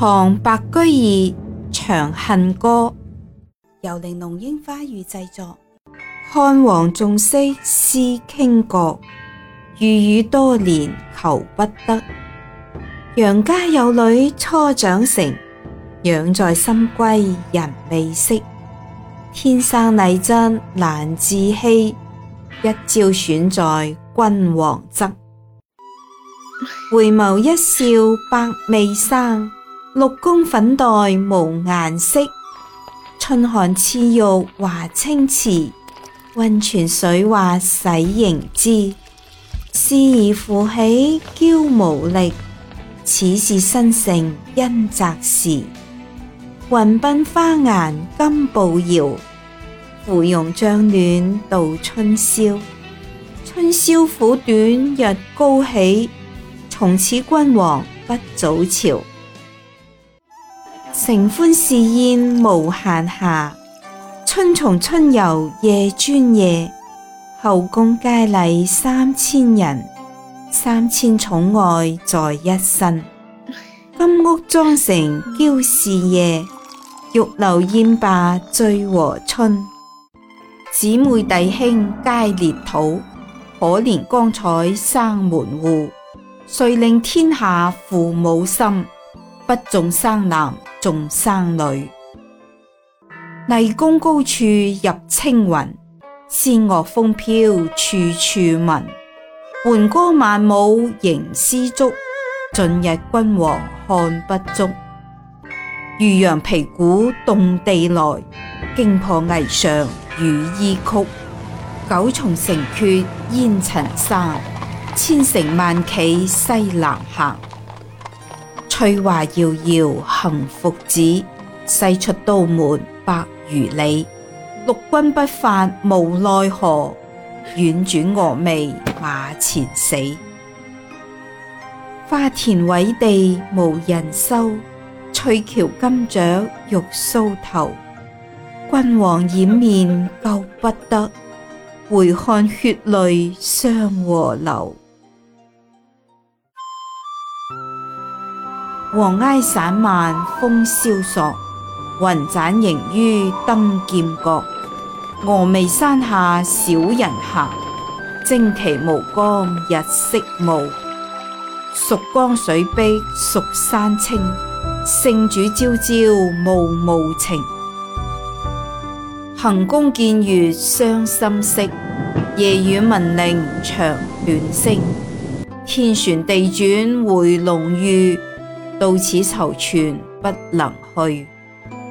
唐·白居易《长恨歌》由玲珑樱花雨制作。汉王仲色思倾国，御宇多年求不得。杨家有女初长成，养在深闺人未识。天生丽质难自弃，一朝选在君王侧。回眸一笑百媚生。六宫粉黛无颜色，春寒赐浴华清池。温泉水滑洗凝脂，侍儿扶起娇无力。此是新性因泽时，云鬓花颜金步摇。芙蓉帐暖度春宵，春宵苦短日高起，从此君王不早朝。承欢侍宴无闲暇，春从春游夜专夜。后宫佳丽三千人，三千宠爱在一身。金屋妆成娇侍夜，玉楼宴罢醉和春。姊妹弟兄皆列土，可怜光彩生门户。谁令天下父母心，不重生男？众生女。霓宫高处入青云。仙乐风飘处处闻，缓歌万舞凝丝竹，尽日君王看不足。渔阳皮鼓动地来，惊破霓裳羽衣曲。九重城阙烟尘生，千城万骑西南行。翠华遥遥行复止，西出都门百余里。六军不发无奈何，远转峨眉马前死。花田委地无人收，翠桥金雀玉搔头。君王掩面救不得，回看血泪双和流。黄埃散漫风萧索，云盏萦于登剑阁。峨眉山下小人行，旌旗无光日色暮。蜀江水碧蜀山青，圣主朝朝暮暮情。行宫见月伤心色，夜雨闻铃长断声。天旋地转回龙驭。到此踌躇不能去，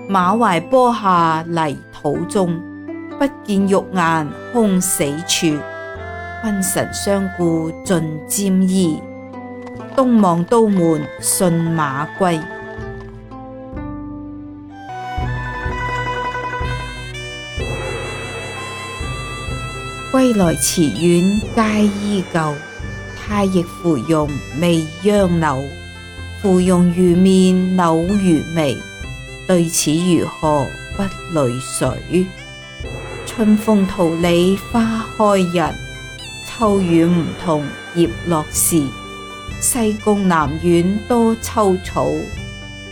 马怀坡下泥土中，不见玉颜空死处。君臣相顾尽沾衣，东望都门信马归。归来池苑皆依旧，太液芙蓉未央柳。芙蓉如面柳如眉，对此如何不泪水？春风桃李花开日，秋雨梧桐叶落时。西宫南苑多秋草，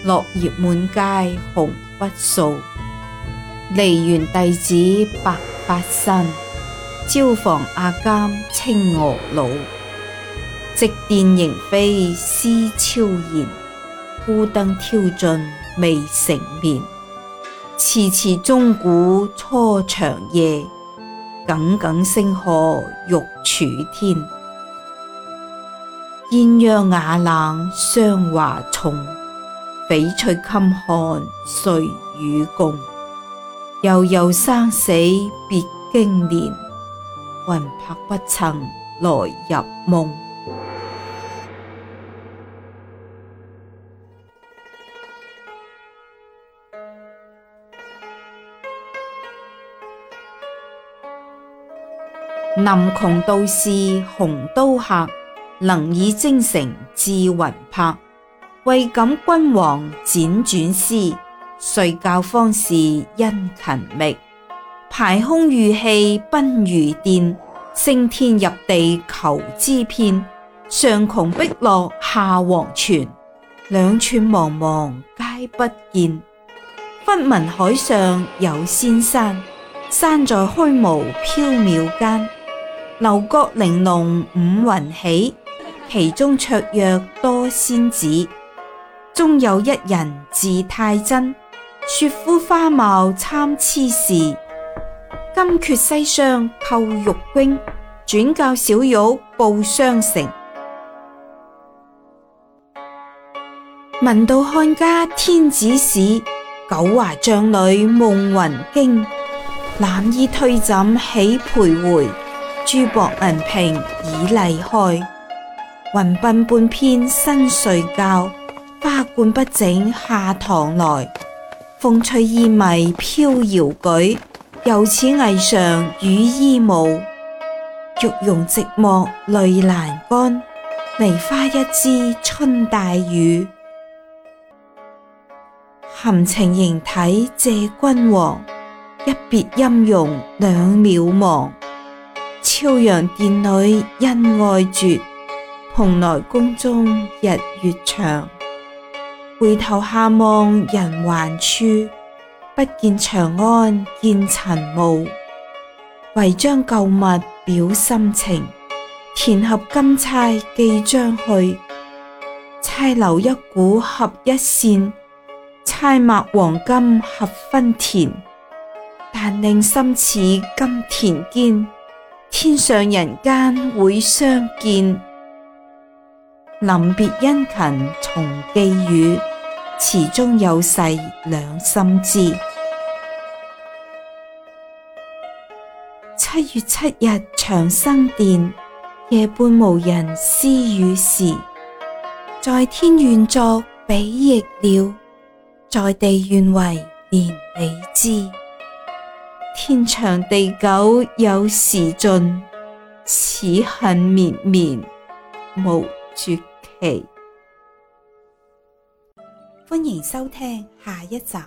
落叶满街红不扫。梨园弟子白发新，椒房阿监青娥老。夕电迎飞思超然，孤灯挑尽未成眠。迟迟钟鼓初长夜，耿耿星河欲曙天。鸳鸯瓦冷霜华重，翡翠襟寒谁与共？悠悠生死别经年，魂魄不曾来入梦。南穷道士红刀客，能以精诚志云魄。为感君王辗转思，睡觉方士因勤觅。排空御气奔如电，升天入地求之遍。上穷碧落下黄泉，两寸茫茫皆不见。忽闻海上有仙山，山在虚无缥缈间。楼阁玲珑五云起，其中绰约多仙子。终有一人字太真，雪肤花貌参差事，金阙西厢叩玉扃，转教小玉报双成。闻道汉家天子使，九华帐里梦魂惊。揽衣推枕起徘徊。珠箔银屏已历开，云鬓半偏新睡觉。花冠不整下堂来，风吹衣袂飘摇举。由此霓上羽衣舞，玉容寂寞泪阑干。梨花一枝春带雨，含情凝睇谢君王。一别音容两渺茫。朝阳殿里恩爱绝，蓬莱宫中日月长。回头下望人寰处，不见长安，见尘雾。唯将旧物表心情，填合金钗寄将去。钗留一股合一线，钗墨黄金合分田。但令心似金田坚。天上人间会相见，临别殷勤从寄语，词中有细两心知。七月七日长生殿，夜半无人私语时，在天愿作比翼鸟，在地愿为连理枝。天长地久有时尽，此恨绵绵无绝期。欢迎收听下一集。